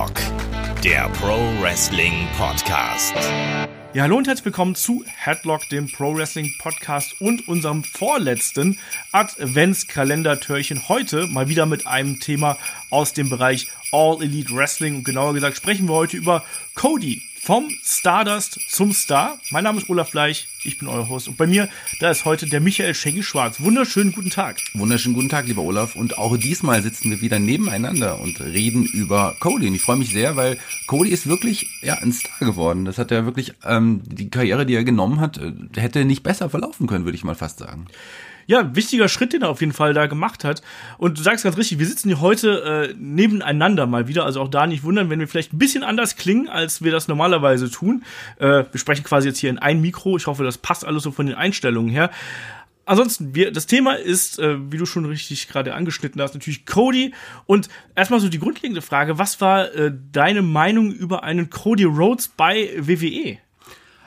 Headlock, der Pro Wrestling Podcast. Ja, hallo und herzlich willkommen zu Headlock, dem Pro Wrestling Podcast und unserem vorletzten Adventskalender-Türchen. Heute mal wieder mit einem Thema aus dem Bereich All Elite Wrestling und genauer gesagt sprechen wir heute über Cody, vom Stardust zum Star. Mein Name ist Olaf Bleich, ich bin euer Host und bei mir, da ist heute der Michael Schenki Schwarz. Wunderschönen guten Tag. Wunderschönen guten Tag, lieber Olaf. Und auch diesmal sitzen wir wieder nebeneinander und reden über Cody. Und ich freue mich sehr, weil Cody ist wirklich ja ein Star geworden. Das hat er wirklich ähm, die Karriere, die er genommen hat, äh, hätte nicht besser verlaufen können, würde ich mal fast sagen ja, wichtiger Schritt, den er auf jeden Fall da gemacht hat. Und du sagst ganz richtig, wir sitzen hier heute äh, nebeneinander mal wieder. Also auch da nicht wundern, wenn wir vielleicht ein bisschen anders klingen, als wir das normalerweise tun. Äh, wir sprechen quasi jetzt hier in ein Mikro. Ich hoffe, das passt alles so von den Einstellungen her. Ansonsten, wir, das Thema ist, äh, wie du schon richtig gerade angeschnitten hast, natürlich Cody. Und erstmal so die grundlegende Frage, was war äh, deine Meinung über einen Cody Rhodes bei WWE?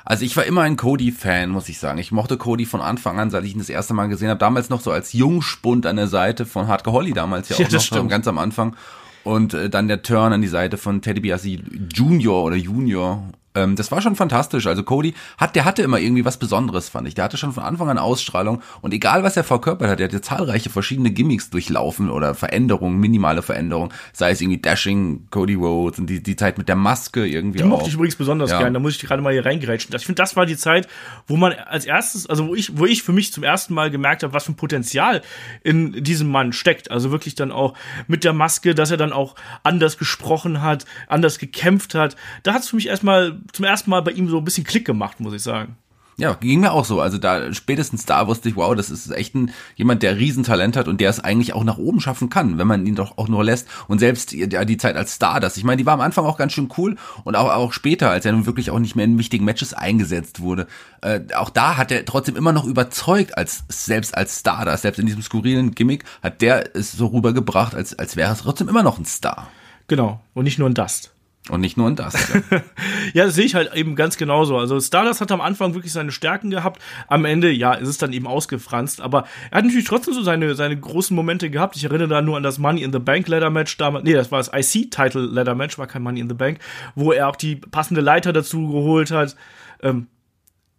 Also ich war immer ein Cody-Fan, muss ich sagen. Ich mochte Cody von Anfang an, seit ich ihn das erste Mal gesehen habe. Damals noch so als Jungspund an der Seite von Hardcore Holly damals ja auch ja, noch, stimmt. ganz am Anfang. Und äh, dann der Turn an die Seite von Teddy Biasi Junior oder Junior ähm, das war schon fantastisch. Also Cody hat, der hatte immer irgendwie was Besonderes, fand ich. Der hatte schon von Anfang an Ausstrahlung und egal was er verkörpert hat, er hatte zahlreiche verschiedene Gimmicks durchlaufen oder Veränderungen, minimale Veränderungen, sei es irgendwie Dashing, Cody Rhodes und die, die Zeit mit der Maske irgendwie. Die mochte ich übrigens besonders ja. gern, da muss ich gerade mal hier reingerätschen. Ich finde, das war die Zeit, wo man als erstes, also wo ich, wo ich für mich zum ersten Mal gemerkt habe, was für ein Potenzial in diesem Mann steckt. Also wirklich dann auch mit der Maske, dass er dann auch anders gesprochen hat, anders gekämpft hat. Da hat es für mich erstmal zum ersten Mal bei ihm so ein bisschen Klick gemacht, muss ich sagen. Ja, ging mir auch so. Also da spätestens da wusste ich, wow, das ist echt ein jemand, der Riesentalent hat und der es eigentlich auch nach oben schaffen kann, wenn man ihn doch auch nur lässt. Und selbst ja, die Zeit als Star, das, ich meine, die war am Anfang auch ganz schön cool und auch, auch später, als er nun wirklich auch nicht mehr in wichtigen Matches eingesetzt wurde. Äh, auch da hat er trotzdem immer noch überzeugt, als selbst als Star, das, selbst in diesem skurrilen Gimmick hat der es so rübergebracht, als, als wäre es trotzdem immer noch ein Star. Genau, und nicht nur ein Dust. Und nicht nur in das. Ja. ja, das sehe ich halt eben ganz genauso. Also Stardust hat am Anfang wirklich seine Stärken gehabt. Am Ende, ja, ist es dann eben ausgefranst. Aber er hat natürlich trotzdem so seine, seine großen Momente gehabt. Ich erinnere da nur an das Money in the Bank Ladder Match damals. Nee, das war das IC-Title Ladder Match, war kein Money in the Bank, wo er auch die passende Leiter dazu geholt hat. Ähm,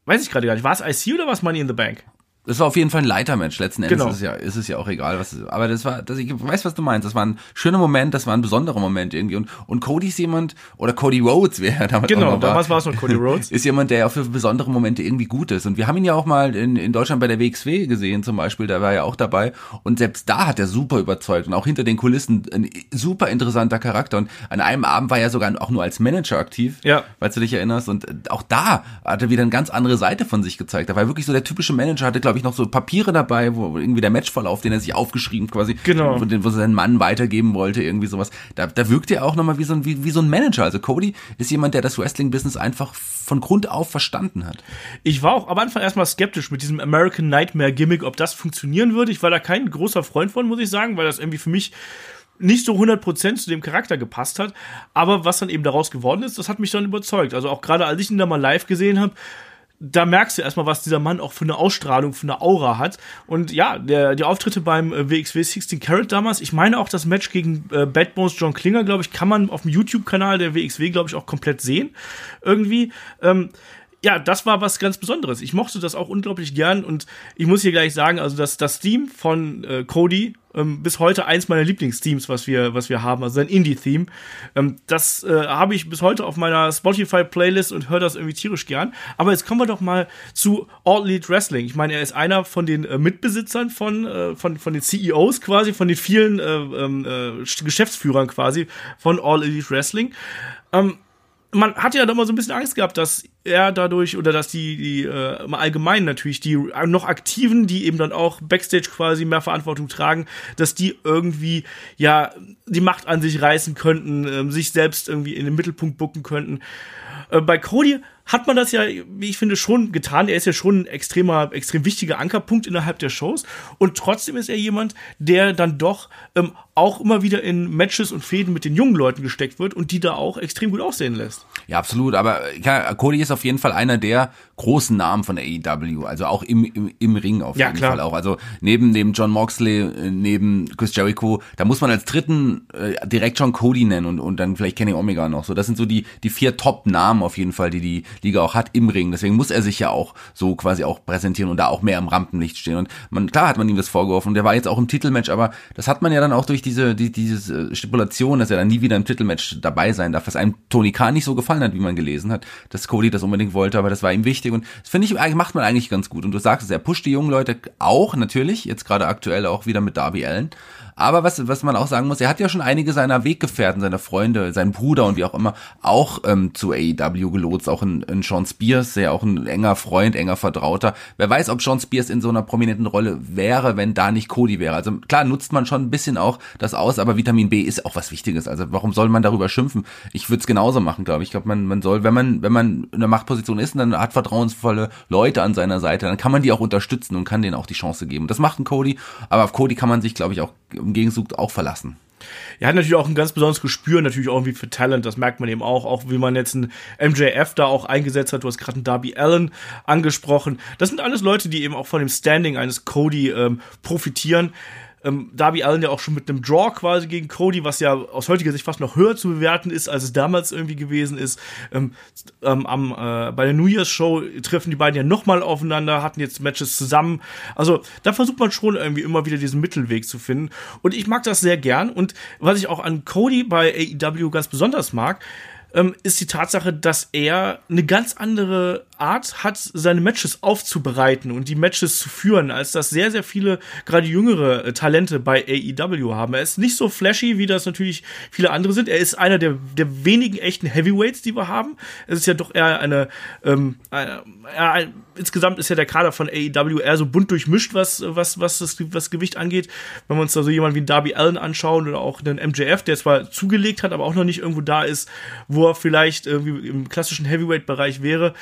weiß ich gerade gar nicht. War es IC oder war es Money in the Bank? Das war auf jeden Fall ein Leitermatch. Letzten Endes genau. ist, es ja, ist es ja auch egal, was es, aber das war, das, ich weiß, was du meinst. Das war ein schöner Moment, das war ein besonderer Moment irgendwie. Und, und Cody ist jemand, oder Cody Rhodes wäre damals Genau, auch damals war es noch Cody Rhodes. ist jemand, der auch für besondere Momente irgendwie gut ist. Und wir haben ihn ja auch mal in, in Deutschland bei der WXW gesehen zum Beispiel, da war er ja auch dabei. Und selbst da hat er super überzeugt und auch hinter den Kulissen ein super interessanter Charakter. Und an einem Abend war er sogar auch nur als Manager aktiv, ja. falls du dich erinnerst. Und auch da hat er wieder eine ganz andere Seite von sich gezeigt. Da war wirklich so der typische Manager, hatte glaube ich noch so Papiere dabei, wo irgendwie der Matchverlauf, den er sich aufgeschrieben quasi, genau. wo, wo sein Mann weitergeben wollte, irgendwie sowas. Da, da wirkt er auch nochmal wie so, ein, wie, wie so ein Manager. Also Cody ist jemand, der das Wrestling-Business einfach von Grund auf verstanden hat. Ich war auch am Anfang erstmal skeptisch mit diesem American Nightmare Gimmick, ob das funktionieren würde. Ich war da kein großer Freund von, muss ich sagen, weil das irgendwie für mich nicht so 100% zu dem Charakter gepasst hat. Aber was dann eben daraus geworden ist, das hat mich dann überzeugt. Also auch gerade als ich ihn da mal live gesehen habe, da merkst du erstmal, was dieser Mann auch für eine Ausstrahlung, für eine Aura hat. Und ja, der, die Auftritte beim WXW 16 Carat damals, ich meine auch das Match gegen äh, Bad Bones John Klinger, glaube ich, kann man auf dem YouTube-Kanal der WXW, glaube ich, auch komplett sehen. Irgendwie. Ähm, ja, das war was ganz Besonderes. Ich mochte das auch unglaublich gern und ich muss hier gleich sagen, also das, das Theme von äh, Cody, ähm, bis heute eins meiner Lieblingsthemes, was wir, was wir haben, also ein Indie-Theme. Ähm, das äh, habe ich bis heute auf meiner Spotify-Playlist und höre das irgendwie tierisch gern. Aber jetzt kommen wir doch mal zu All Elite Wrestling. Ich meine, er ist einer von den äh, Mitbesitzern von, äh, von, von den CEOs quasi, von den vielen äh, ähm, äh, Geschäftsführern quasi von All Elite Wrestling. Ähm, man hat ja da immer so ein bisschen Angst gehabt, dass er dadurch oder dass die, die äh, allgemein natürlich die noch aktiven, die eben dann auch backstage quasi mehr Verantwortung tragen, dass die irgendwie ja die Macht an sich reißen könnten, äh, sich selbst irgendwie in den Mittelpunkt bucken könnten. Äh, bei Cody hat man das ja, wie ich finde, schon getan. Er ist ja schon ein extremer, extrem wichtiger Ankerpunkt innerhalb der Shows. Und trotzdem ist er jemand, der dann doch ähm, auch immer wieder in Matches und Fäden mit den jungen Leuten gesteckt wird und die da auch extrem gut aussehen lässt. Ja, absolut. Aber ja, Cody ist auf jeden Fall einer der großen Namen von AEW. Also auch im, im, im Ring auf ja, jeden klar. Fall auch. Also neben, neben John Moxley, äh, neben Chris Jericho, da muss man als dritten äh, direkt schon Cody nennen und, und dann vielleicht Kenny Omega noch. So, das sind so die, die vier Top-Namen auf jeden Fall, die die Liga auch hat im Ring. Deswegen muss er sich ja auch so quasi auch präsentieren und da auch mehr im Rampenlicht stehen. Und man, klar hat man ihm das vorgeworfen und der war jetzt auch im Titelmatch, aber das hat man ja dann auch durch diese, die, diese äh, Stipulation, dass er dann nie wieder im Titelmatch dabei sein darf, was einem Tony Khan nicht so gefallen hat, wie man gelesen hat, dass Cody das unbedingt wollte, aber das war ihm wichtig und das finde ich, macht man eigentlich ganz gut. Und du sagst es, er pusht die jungen Leute auch, natürlich, jetzt gerade aktuell auch wieder mit Darby Allen, aber was, was man auch sagen muss, er hat ja schon einige seiner Weggefährten, seiner Freunde, seinen Bruder und wie auch immer, auch ähm, zu AEW gelotst. Auch in, in Sean Spears, der auch ein enger Freund, enger Vertrauter. Wer weiß, ob Sean Spears in so einer prominenten Rolle wäre, wenn da nicht Cody wäre. Also klar nutzt man schon ein bisschen auch das aus, aber Vitamin B ist auch was Wichtiges. Also warum soll man darüber schimpfen? Ich würde es genauso machen, glaube ich. Ich glaube, man, man soll, wenn man, wenn man in einer Machtposition ist und dann hat vertrauensvolle Leute an seiner Seite, dann kann man die auch unterstützen und kann denen auch die Chance geben. Das macht ein Cody, aber auf Cody kann man sich, glaube ich, auch im Gegenzug auch verlassen. Er hat natürlich auch ein ganz besonderes Gespür, natürlich auch irgendwie für Talent, das merkt man eben auch, auch wie man jetzt einen MJF da auch eingesetzt hat, du hast gerade einen Darby Allen angesprochen. Das sind alles Leute, die eben auch von dem Standing eines Cody ähm, profitieren ähm, Darby Allen ja auch schon mit einem Draw quasi gegen Cody, was ja aus heutiger Sicht fast noch höher zu bewerten ist, als es damals irgendwie gewesen ist. Ähm, ähm, am, äh, bei der New Year's Show treffen die beiden ja nochmal aufeinander, hatten jetzt Matches zusammen. Also da versucht man schon irgendwie immer wieder diesen Mittelweg zu finden. Und ich mag das sehr gern. Und was ich auch an Cody bei AEW ganz besonders mag, ähm, ist die Tatsache, dass er eine ganz andere Art hat, seine Matches aufzubereiten und die Matches zu führen, als das sehr, sehr viele, gerade jüngere äh, Talente bei AEW haben. Er ist nicht so flashy, wie das natürlich viele andere sind. Er ist einer der, der wenigen echten Heavyweights, die wir haben. Es ist ja doch eher eine, ähm, eine, eine insgesamt ist ja der Kader von AEW eher so bunt durchmischt, was, was, was das was Gewicht angeht. Wenn wir uns da so jemanden wie Darby Allen anschauen oder auch den MJF, der zwar zugelegt hat, aber auch noch nicht irgendwo da ist, wo er vielleicht irgendwie im klassischen Heavyweight-Bereich wäre.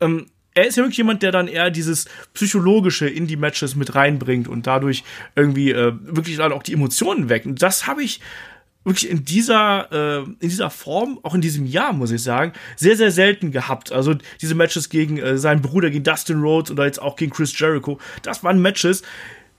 Ähm, er ist ja wirklich jemand, der dann eher dieses Psychologische in die Matches mit reinbringt und dadurch irgendwie äh, wirklich dann auch die Emotionen weckt. Und das habe ich wirklich in dieser, äh, in dieser Form, auch in diesem Jahr, muss ich sagen, sehr, sehr selten gehabt. Also diese Matches gegen äh, seinen Bruder, gegen Dustin Rhodes oder jetzt auch gegen Chris Jericho, das waren Matches,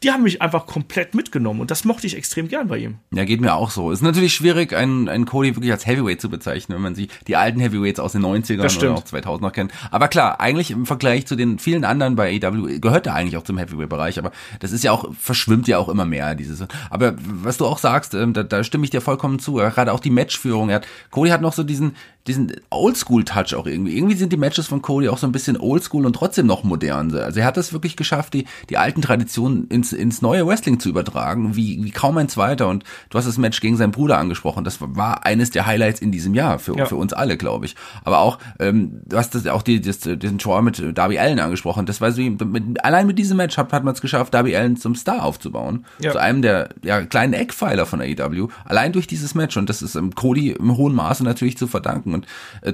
die haben mich einfach komplett mitgenommen und das mochte ich extrem gern bei ihm. Ja, geht mir auch so. Ist natürlich schwierig, einen, einen Cody wirklich als Heavyweight zu bezeichnen, wenn man sich die alten Heavyweights aus den 90ern oder auch 2000 noch kennt. Aber klar, eigentlich im Vergleich zu den vielen anderen bei AEW gehört er eigentlich auch zum Heavyweight-Bereich, aber das ist ja auch, verschwimmt ja auch immer mehr, dieses. Aber was du auch sagst, ähm, da, da stimme ich dir vollkommen zu. Gerade auch die Matchführung. Er hat, Cody hat noch so diesen, diesen Oldschool-Touch auch irgendwie. Irgendwie sind die Matches von Cody auch so ein bisschen oldschool und trotzdem noch modern. Also er hat es wirklich geschafft, die, die alten Traditionen ins, ins neue Wrestling zu übertragen, wie, wie kaum ein zweiter. Und du hast das Match gegen seinen Bruder angesprochen. Das war eines der Highlights in diesem Jahr für, ja. für uns alle, glaube ich. Aber auch, ähm, du hast das, auch die, das, diesen Draw mit Darby Allen angesprochen. Das war so, mit, allein mit diesem Match hat, hat man es geschafft, Darby Allen zum Star aufzubauen. Ja. Zu einem der ja, kleinen Eckpfeiler von AEW. Allein durch dieses Match. Und das ist ähm, Cody im hohen Maße natürlich zu verdanken. Und äh,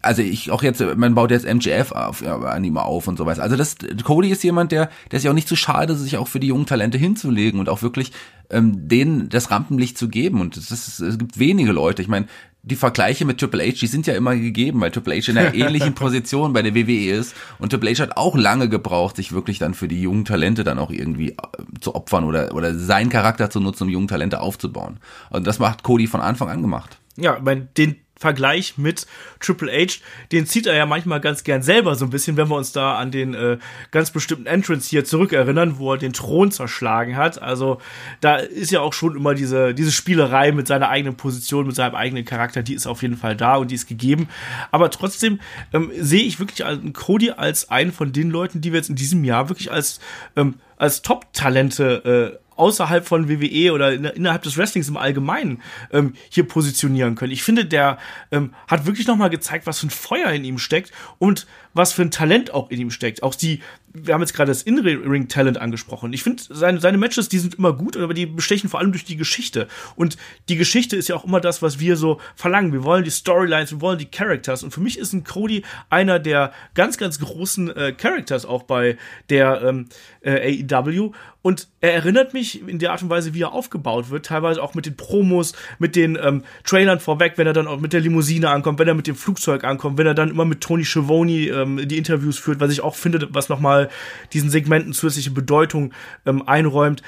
also ich auch jetzt, man baut jetzt MGF auf, ja, an ihm auf und so weiter. Also das, Cody ist jemand, der, der ist ja auch nicht zu schade, sich auch für die jungen Talente hinzulegen und auch wirklich ähm, denen das Rampenlicht zu geben. Und das ist, es gibt wenige Leute. Ich meine, die Vergleiche mit Triple H, die sind ja immer gegeben, weil Triple H in einer ähnlichen Position bei der WWE ist. Und Triple H hat auch lange gebraucht, sich wirklich dann für die jungen Talente dann auch irgendwie äh, zu opfern oder, oder seinen Charakter zu nutzen, um jungen Talente aufzubauen. Und das macht Cody von Anfang an gemacht. Ja, ich meine, den Vergleich mit Triple H, den zieht er ja manchmal ganz gern selber so ein bisschen, wenn wir uns da an den äh, ganz bestimmten Entrance hier zurückerinnern, wo er den Thron zerschlagen hat. Also da ist ja auch schon immer diese, diese Spielerei mit seiner eigenen Position, mit seinem eigenen Charakter, die ist auf jeden Fall da und die ist gegeben. Aber trotzdem ähm, sehe ich wirklich Cody als einen von den Leuten, die wir jetzt in diesem Jahr wirklich als, ähm, als Top-Talente äh, außerhalb von WWE oder in, innerhalb des Wrestlings im Allgemeinen ähm, hier positionieren können. Ich finde, der ähm, hat wirklich nochmal gezeigt, was für ein Feuer in ihm steckt und was für ein Talent auch in ihm steckt. Auch die, wir haben jetzt gerade das In-Ring-Talent angesprochen. Ich finde, seine, seine Matches, die sind immer gut, aber die bestechen vor allem durch die Geschichte. Und die Geschichte ist ja auch immer das, was wir so verlangen. Wir wollen die Storylines, wir wollen die Characters. Und für mich ist ein Cody einer der ganz, ganz großen äh, Characters auch bei der ähm, äh, AEW. Und er erinnert mich in der Art und Weise, wie er aufgebaut wird, teilweise auch mit den Promos, mit den ähm, Trailern vorweg, wenn er dann auch mit der Limousine ankommt, wenn er mit dem Flugzeug ankommt, wenn er dann immer mit Tony Schiavone ähm, die Interviews führt, was ich auch finde, was nochmal diesen Segmenten zusätzliche Bedeutung ähm, einräumt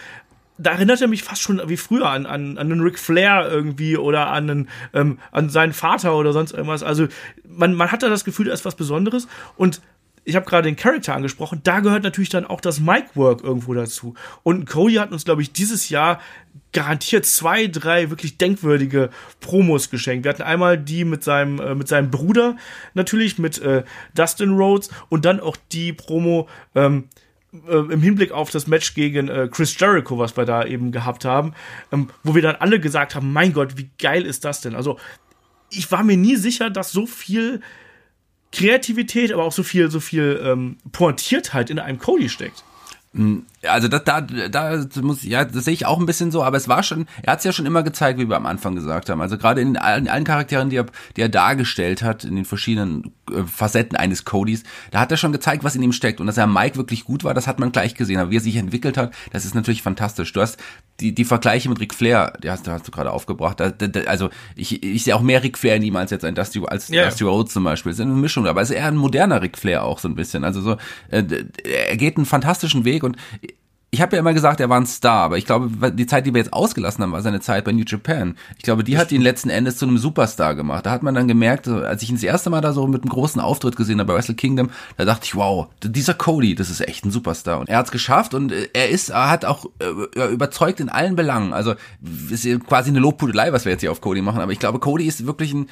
da erinnert er mich fast schon wie früher an, an, an einen Ric Flair irgendwie oder an, einen, ähm, an seinen Vater oder sonst irgendwas. Also man, man hat da das Gefühl, da ist was Besonderes und ich habe gerade den Charakter angesprochen, da gehört natürlich dann auch das Mic-Work irgendwo dazu. Und Cody hat uns, glaube ich, dieses Jahr garantiert zwei, drei wirklich denkwürdige Promos geschenkt. Wir hatten einmal die mit seinem, äh, mit seinem Bruder natürlich, mit äh, Dustin Rhodes und dann auch die Promo ähm, äh, im Hinblick auf das Match gegen äh, Chris Jericho, was wir da eben gehabt haben, ähm, wo wir dann alle gesagt haben, mein Gott, wie geil ist das denn? Also ich war mir nie sicher, dass so viel Kreativität, aber auch so viel, so viel ähm, Pointiertheit in einem Cody steckt. Also da, da, da muss ja, das sehe ich auch ein bisschen so, aber es war schon, er hat es ja schon immer gezeigt, wie wir am Anfang gesagt haben. Also gerade in allen, allen Charakteren, die er, die er dargestellt hat, in den verschiedenen äh, Facetten eines Codys, da hat er schon gezeigt, was in ihm steckt. Und dass er Mike wirklich gut war, das hat man gleich gesehen. Aber wie er sich entwickelt hat, das ist natürlich fantastisch. Du hast die, die Vergleiche mit Ric Flair, die hast, die hast du gerade aufgebracht. Da, da, also ich, ich sehe auch mehr Ric Flair in ihm als jetzt ein Dusty, als yeah. Dusty Rhodes zum Beispiel. Das ist eine Mischung, aber es ist eher ein moderner Ric Flair auch so ein bisschen. Also so, äh, er geht einen fantastischen Weg und ich habe ja immer gesagt, er war ein Star, aber ich glaube, die Zeit, die wir jetzt ausgelassen haben, war seine Zeit bei New Japan. Ich glaube, die hat ihn letzten Endes zu einem Superstar gemacht. Da hat man dann gemerkt, als ich ihn das erste Mal da so mit einem großen Auftritt gesehen habe bei Wrestle Kingdom, da dachte ich, wow, dieser Cody, das ist echt ein Superstar. Und er hat es geschafft und äh, er ist, er hat auch äh, überzeugt in allen Belangen. Also ist quasi eine Lobpudelei, was wir jetzt hier auf Cody machen, aber ich glaube, Cody ist wirklich ein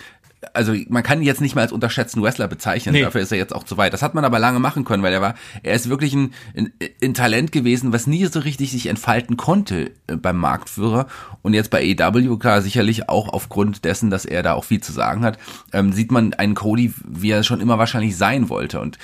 also man kann ihn jetzt nicht mal als unterschätzten Wrestler bezeichnen, nee. dafür ist er jetzt auch zu weit. Das hat man aber lange machen können, weil er war, er ist wirklich ein, ein, ein Talent gewesen, was nie so richtig sich entfalten konnte äh, beim Marktführer. Und jetzt bei AEW, klar, sicherlich auch aufgrund dessen, dass er da auch viel zu sagen hat, ähm, sieht man einen Cody, wie er schon immer wahrscheinlich sein wollte. Und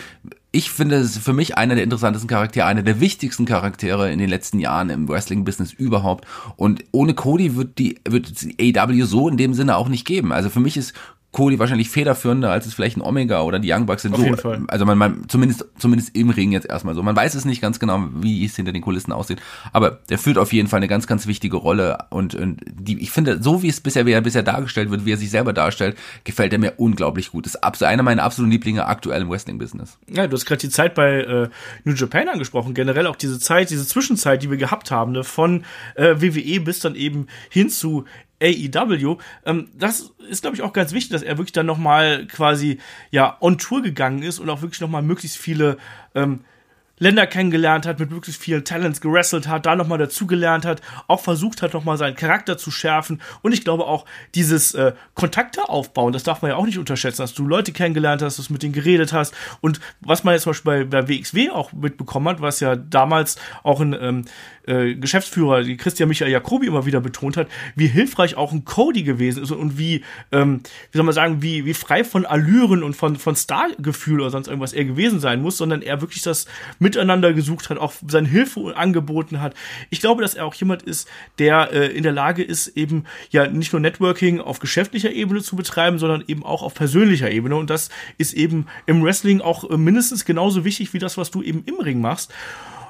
ich finde es für mich einer der interessantesten Charaktere, einer der wichtigsten Charaktere in den letzten Jahren im Wrestling-Business überhaupt. Und ohne Cody wird die, wird AEW so in dem Sinne auch nicht geben. Also für mich ist Cody wahrscheinlich federführender, als es vielleicht ein Omega oder die Young Bucks sind. Auf so, jeden Fall. Also man, man zumindest zumindest im Ring jetzt erstmal so. Man weiß es nicht ganz genau, wie es hinter den Kulissen aussieht, aber der führt auf jeden Fall eine ganz ganz wichtige Rolle und, und die ich finde, so wie es bisher wie er bisher dargestellt wird, wie er sich selber darstellt, gefällt er mir unglaublich gut. Das ist einer meiner absoluten Lieblinge aktuell im Wrestling Business. Ja, du hast gerade die Zeit bei äh, New Japan angesprochen, generell auch diese Zeit, diese Zwischenzeit, die wir gehabt haben, ne, von äh, WWE bis dann eben hin zu AEW. Ähm, das ist, glaube ich, auch ganz wichtig, dass er wirklich dann nochmal quasi ja on Tour gegangen ist und auch wirklich nochmal möglichst viele ähm, Länder kennengelernt hat, mit möglichst vielen Talents gerasselt hat, da nochmal dazugelernt hat, auch versucht hat, nochmal seinen Charakter zu schärfen. Und ich glaube auch, dieses äh, Kontakte aufbauen, das darf man ja auch nicht unterschätzen, dass du Leute kennengelernt hast, dass du mit denen geredet hast. Und was man jetzt zum Beispiel bei, bei WXW auch mitbekommen hat, was ja damals auch ein ähm, äh, Geschäftsführer, die Christian Michael Jacobi immer wieder betont hat, wie hilfreich auch ein Cody gewesen ist und wie, ähm, wie soll man sagen, wie, wie frei von Allüren und von, von Stargefühl oder sonst irgendwas er gewesen sein muss, sondern er wirklich das Miteinander gesucht hat, auch seine Hilfe angeboten hat. Ich glaube, dass er auch jemand ist, der äh, in der Lage ist, eben ja nicht nur Networking auf geschäftlicher Ebene zu betreiben, sondern eben auch auf persönlicher Ebene. Und das ist eben im Wrestling auch äh, mindestens genauso wichtig wie das, was du eben im Ring machst.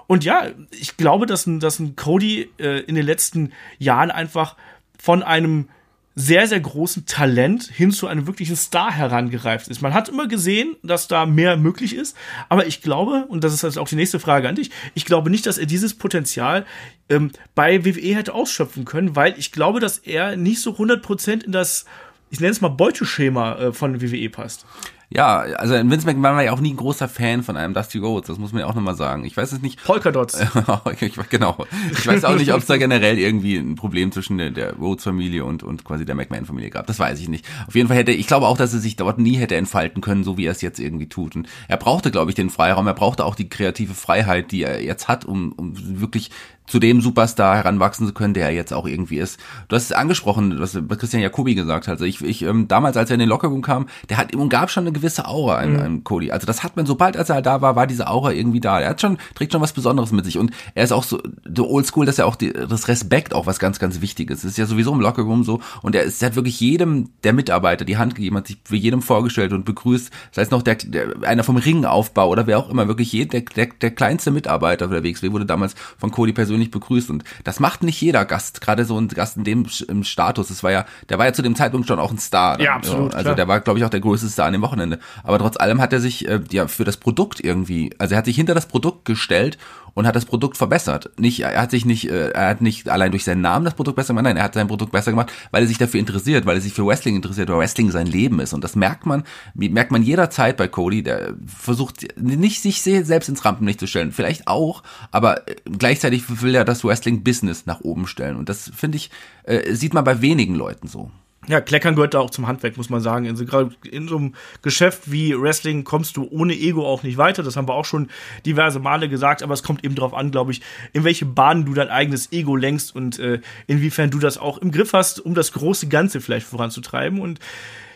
Und ja, ich glaube, dass ein, dass ein Cody äh, in den letzten Jahren einfach von einem sehr, sehr großen Talent hin zu einem wirklichen Star herangereift ist. Man hat immer gesehen, dass da mehr möglich ist, aber ich glaube, und das ist also auch die nächste Frage an dich, ich glaube nicht, dass er dieses Potenzial ähm, bei WWE hätte ausschöpfen können, weil ich glaube, dass er nicht so 100% in das, ich nenne es mal Beuteschema äh, von WWE passt. Ja, also Vince McMahon war ja auch nie ein großer Fan von einem Dusty Rhodes, das muss man ja auch nochmal sagen. Ich weiß es nicht. Polkadots. genau. Ich weiß auch nicht, ob es da generell irgendwie ein Problem zwischen der, der Rhodes-Familie und, und quasi der McMahon-Familie gab. Das weiß ich nicht. Auf jeden Fall hätte, ich glaube auch, dass er sich dort nie hätte entfalten können, so wie er es jetzt irgendwie tut. Und er brauchte, glaube ich, den Freiraum, er brauchte auch die kreative Freiheit, die er jetzt hat, um, um wirklich zu dem Superstar heranwachsen zu können, der er jetzt auch irgendwie ist. Du hast es angesprochen, was Christian Jacobi gesagt hat. Also ich, ich ähm, damals, als er in den Lockerroom kam, der hat und gab schon eine gewisse Aura an, mhm. an Cody. Also das hat man, sobald als er da war, war diese Aura irgendwie da. Er hat schon, trägt schon was Besonderes mit sich. Und er ist auch so, so oldschool, dass er auch die, das Respekt auch was ganz, ganz Wichtiges. Das ist ja sowieso im Lockerroom so. Und er, ist, er hat wirklich jedem der Mitarbeiter die Hand gegeben, hat sich für jedem vorgestellt und begrüßt. Das heißt noch der, der einer vom Ringaufbau oder wer auch immer, wirklich jeder, der, der, der kleinste Mitarbeiter der WXW wurde damals von Cody persönlich begrüßt. Und das macht nicht jeder Gast, gerade so ein Gast in dem im Status. Das war ja, der war ja zu dem Zeitpunkt schon auch ein Star. Ja, absolut. Also klar. der war, glaube ich, auch der größte Star an dem Wochenende. Aber trotz allem hat er sich äh, ja für das Produkt irgendwie, also er hat sich hinter das Produkt gestellt und hat das Produkt verbessert. Nicht, er hat sich nicht, äh, er hat nicht allein durch seinen Namen das Produkt besser gemacht, nein, er hat sein Produkt besser gemacht, weil er sich dafür interessiert, weil er sich für Wrestling interessiert, weil Wrestling sein Leben ist. Und das merkt man, merkt man jederzeit bei Cody, der versucht nicht sich selbst ins Rampenlicht zu stellen, vielleicht auch, aber äh, gleichzeitig will er das Wrestling-Business nach oben stellen. Und das finde ich, äh, sieht man bei wenigen Leuten so. Ja, Kleckern gehört da auch zum Handwerk, muss man sagen. In so, in so einem Geschäft wie Wrestling kommst du ohne Ego auch nicht weiter. Das haben wir auch schon diverse Male gesagt, aber es kommt eben darauf an, glaube ich, in welche Bahnen du dein eigenes Ego lenkst und äh, inwiefern du das auch im Griff hast, um das große Ganze vielleicht voranzutreiben. Und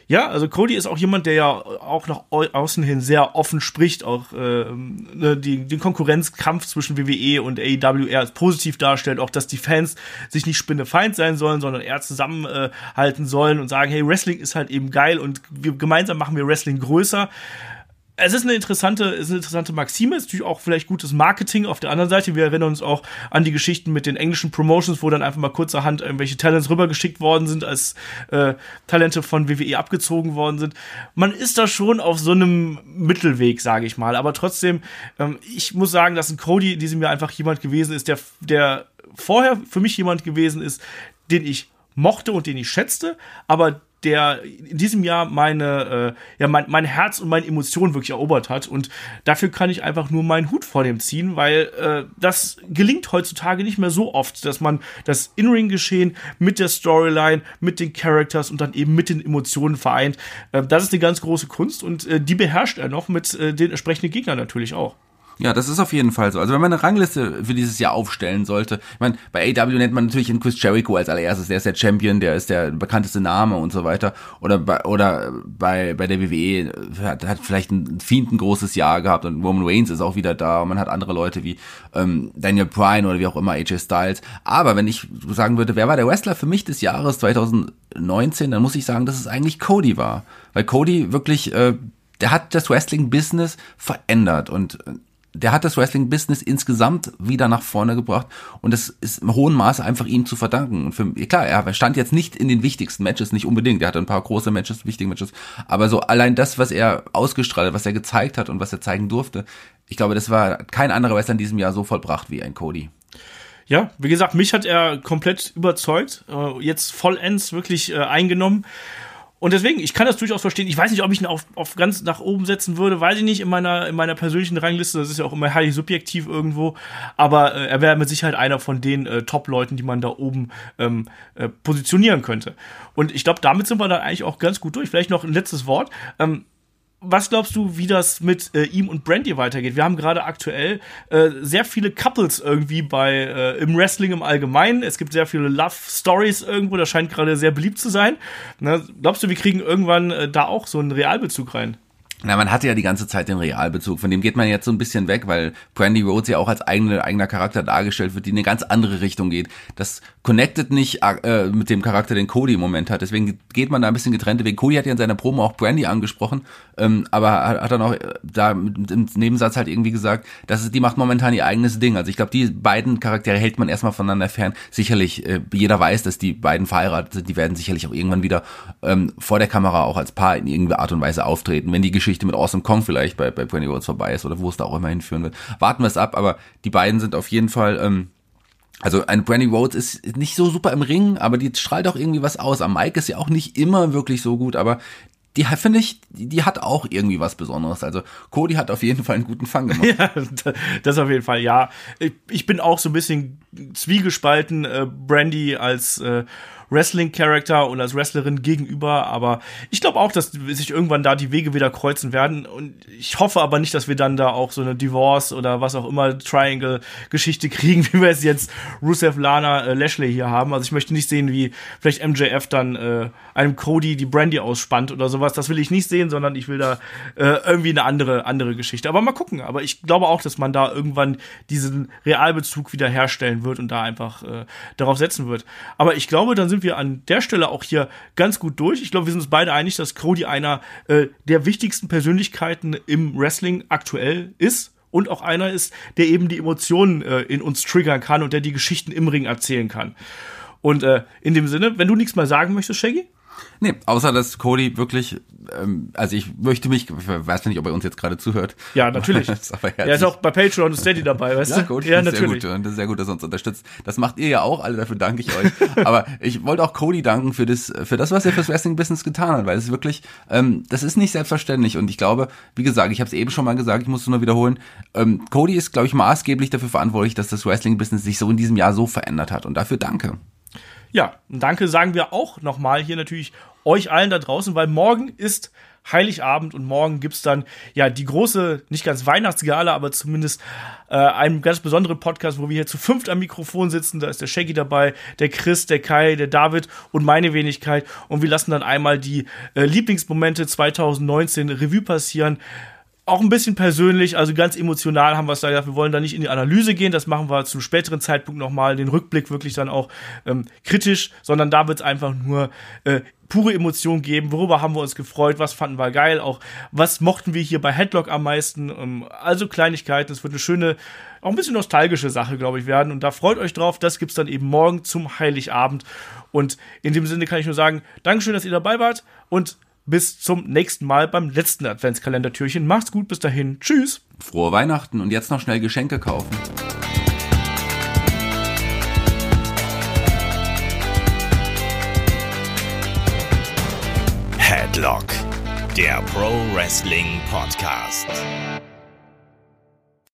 ja, also Cody ist auch jemand, der ja auch nach außen hin sehr offen spricht, auch äh, die, den Konkurrenzkampf zwischen WWE und AEW als positiv darstellt, auch dass die Fans sich nicht spinnefeind sein sollen, sondern eher zusammenhalten äh, sollen und sagen, hey, Wrestling ist halt eben geil und wir, gemeinsam machen wir Wrestling größer es ist eine interessante, ist eine interessante Maxime, ist natürlich auch vielleicht gutes Marketing auf der anderen Seite. Wir erinnern uns auch an die Geschichten mit den englischen Promotions, wo dann einfach mal kurzerhand irgendwelche Talents rübergeschickt worden sind, als äh, Talente von WWE abgezogen worden sind. Man ist da schon auf so einem Mittelweg, sage ich mal. Aber trotzdem, ähm, ich muss sagen, dass ein Cody in diesem Jahr einfach jemand gewesen ist, der, der vorher für mich jemand gewesen ist, den ich mochte und den ich schätzte, aber der in diesem Jahr meine, äh, ja, mein, mein Herz und meine Emotionen wirklich erobert hat. Und dafür kann ich einfach nur meinen Hut vor dem ziehen, weil äh, das gelingt heutzutage nicht mehr so oft, dass man das In-Ring-Geschehen mit der Storyline, mit den Characters und dann eben mit den Emotionen vereint. Äh, das ist eine ganz große Kunst und äh, die beherrscht er noch mit äh, den entsprechenden Gegnern natürlich auch. Ja, das ist auf jeden Fall so. Also wenn man eine Rangliste für dieses Jahr aufstellen sollte, ich meine, bei AW nennt man natürlich in Chris Jericho als allererstes, der ist der Champion, der ist der bekannteste Name und so weiter. Oder bei, oder bei, bei der WWE hat, hat vielleicht ein Fiend ein großes Jahr gehabt und Roman Reigns ist auch wieder da und man hat andere Leute wie ähm, Daniel Bryan oder wie auch immer, AJ Styles. Aber wenn ich sagen würde, wer war der Wrestler für mich des Jahres 2019, dann muss ich sagen, dass es eigentlich Cody war. Weil Cody wirklich äh, der hat das Wrestling-Business verändert und äh, der hat das Wrestling-Business insgesamt wieder nach vorne gebracht und das ist im hohen Maße einfach ihm zu verdanken. Und für, klar, er stand jetzt nicht in den wichtigsten Matches, nicht unbedingt. Er hatte ein paar große Matches, wichtige Matches, aber so allein das, was er ausgestrahlt hat, was er gezeigt hat und was er zeigen durfte, ich glaube, das war kein anderer Wrestler in diesem Jahr so vollbracht wie ein Cody. Ja, wie gesagt, mich hat er komplett überzeugt, äh, jetzt vollends wirklich äh, eingenommen. Und deswegen, ich kann das durchaus verstehen. Ich weiß nicht, ob ich ihn auf, auf ganz nach oben setzen würde, weiß ich nicht, in meiner, in meiner persönlichen Rangliste. Das ist ja auch immer heilig subjektiv irgendwo. Aber äh, er wäre mit Sicherheit einer von den äh, Top-Leuten, die man da oben ähm, äh, positionieren könnte. Und ich glaube, damit sind wir dann eigentlich auch ganz gut durch. Vielleicht noch ein letztes Wort. Ähm, was glaubst du, wie das mit äh, ihm und Brandy weitergeht? Wir haben gerade aktuell äh, sehr viele Couples irgendwie bei äh, im Wrestling im Allgemeinen. Es gibt sehr viele Love Stories irgendwo. Das scheint gerade sehr beliebt zu sein. Na, glaubst du, wir kriegen irgendwann äh, da auch so einen Realbezug rein? Na, man hatte ja die ganze Zeit den Realbezug. Von dem geht man jetzt so ein bisschen weg, weil Brandy Rhodes ja auch als eigene, eigener Charakter dargestellt wird, die in eine ganz andere Richtung geht. Das connectet nicht äh, mit dem Charakter, den Cody im Moment hat. Deswegen geht man da ein bisschen getrennt. Wegen Cody hat ja in seiner Promo auch Brandy angesprochen, ähm, aber hat, hat dann auch äh, da im Nebensatz halt irgendwie gesagt, dass es, die macht momentan ihr eigenes Ding. Also ich glaube, die beiden Charaktere hält man erstmal voneinander fern. Sicherlich, äh, jeder weiß, dass die beiden verheiratet sind. Die werden sicherlich auch irgendwann wieder ähm, vor der Kamera auch als Paar in irgendeiner Art und Weise auftreten. Wenn die Geschichte Geschichte mit Awesome Kong vielleicht bei, bei Brandy Rhodes vorbei ist oder wo es da auch immer hinführen wird. Warten wir es ab, aber die beiden sind auf jeden Fall, ähm, also ein Brandy Rhodes ist nicht so super im Ring, aber die strahlt auch irgendwie was aus. Am Mike ist ja auch nicht immer wirklich so gut, aber die finde ich, die, hat auch irgendwie was Besonderes. Also Cody hat auf jeden Fall einen guten Fang gemacht. ja, das auf jeden Fall, ja. Ich, ich bin auch so ein bisschen zwiegespalten, äh, Brandy als äh, Wrestling-Charakter und als Wrestlerin gegenüber, aber ich glaube auch, dass sich irgendwann da die Wege wieder kreuzen werden und ich hoffe aber nicht, dass wir dann da auch so eine Divorce oder was auch immer Triangle-Geschichte kriegen, wie wir es jetzt Rusev, Lana, äh, Lashley hier haben. Also ich möchte nicht sehen, wie vielleicht MJF dann äh, einem Cody die Brandy ausspannt oder sowas. Das will ich nicht sehen, sondern ich will da äh, irgendwie eine andere andere Geschichte. Aber mal gucken. Aber ich glaube auch, dass man da irgendwann diesen Realbezug wieder herstellen wird und da einfach äh, darauf setzen wird. Aber ich glaube, dann sind sind wir an der Stelle auch hier ganz gut durch. Ich glaube, wir sind uns beide einig, dass Cody einer äh, der wichtigsten Persönlichkeiten im Wrestling aktuell ist und auch einer ist, der eben die Emotionen äh, in uns triggern kann und der die Geschichten im Ring erzählen kann. Und äh, in dem Sinne, wenn du nichts mehr sagen möchtest, Shaggy? Nee, außer dass Cody wirklich, ähm, also ich möchte mich, ich weiß nicht, ob er uns jetzt gerade zuhört. Ja, natürlich. er ist auch bei Patreon und Steady dabei, weißt ja, du? Gut, ja, natürlich. Sehr gut, das ist sehr gut, dass er uns unterstützt. Das macht ihr ja auch alle, dafür danke ich euch. Aber ich wollte auch Cody danken für das, für das, was er fürs Wrestling-Business getan hat, weil es wirklich, ähm, das ist nicht selbstverständlich. Und ich glaube, wie gesagt, ich habe es eben schon mal gesagt, ich muss es nur wiederholen, ähm, Cody ist, glaube ich, maßgeblich dafür verantwortlich, dass das Wrestling-Business sich so in diesem Jahr so verändert hat. Und dafür danke. Ja, danke sagen wir auch nochmal hier natürlich euch allen da draußen, weil morgen ist Heiligabend und morgen gibt's dann ja die große, nicht ganz Weihnachtsgala, aber zumindest äh, einen ganz besonderen Podcast, wo wir hier zu fünft am Mikrofon sitzen. Da ist der Shaggy dabei, der Chris, der Kai, der David und meine Wenigkeit. Und wir lassen dann einmal die äh, Lieblingsmomente 2019 Revue passieren auch ein bisschen persönlich, also ganz emotional haben wir es da gesagt, wir wollen da nicht in die Analyse gehen, das machen wir zum späteren Zeitpunkt nochmal, den Rückblick wirklich dann auch ähm, kritisch, sondern da wird es einfach nur äh, pure Emotion geben, worüber haben wir uns gefreut, was fanden wir geil, auch was mochten wir hier bei Headlock am meisten, ähm, also Kleinigkeiten, es wird eine schöne, auch ein bisschen nostalgische Sache, glaube ich, werden. Und da freut euch drauf, das gibt's dann eben morgen zum Heiligabend. Und in dem Sinne kann ich nur sagen, Dankeschön, dass ihr dabei wart. Und bis zum nächsten Mal beim letzten Adventskalendertürchen. Macht's gut, bis dahin. Tschüss. Frohe Weihnachten und jetzt noch schnell Geschenke kaufen. Headlock, der Pro Wrestling Podcast.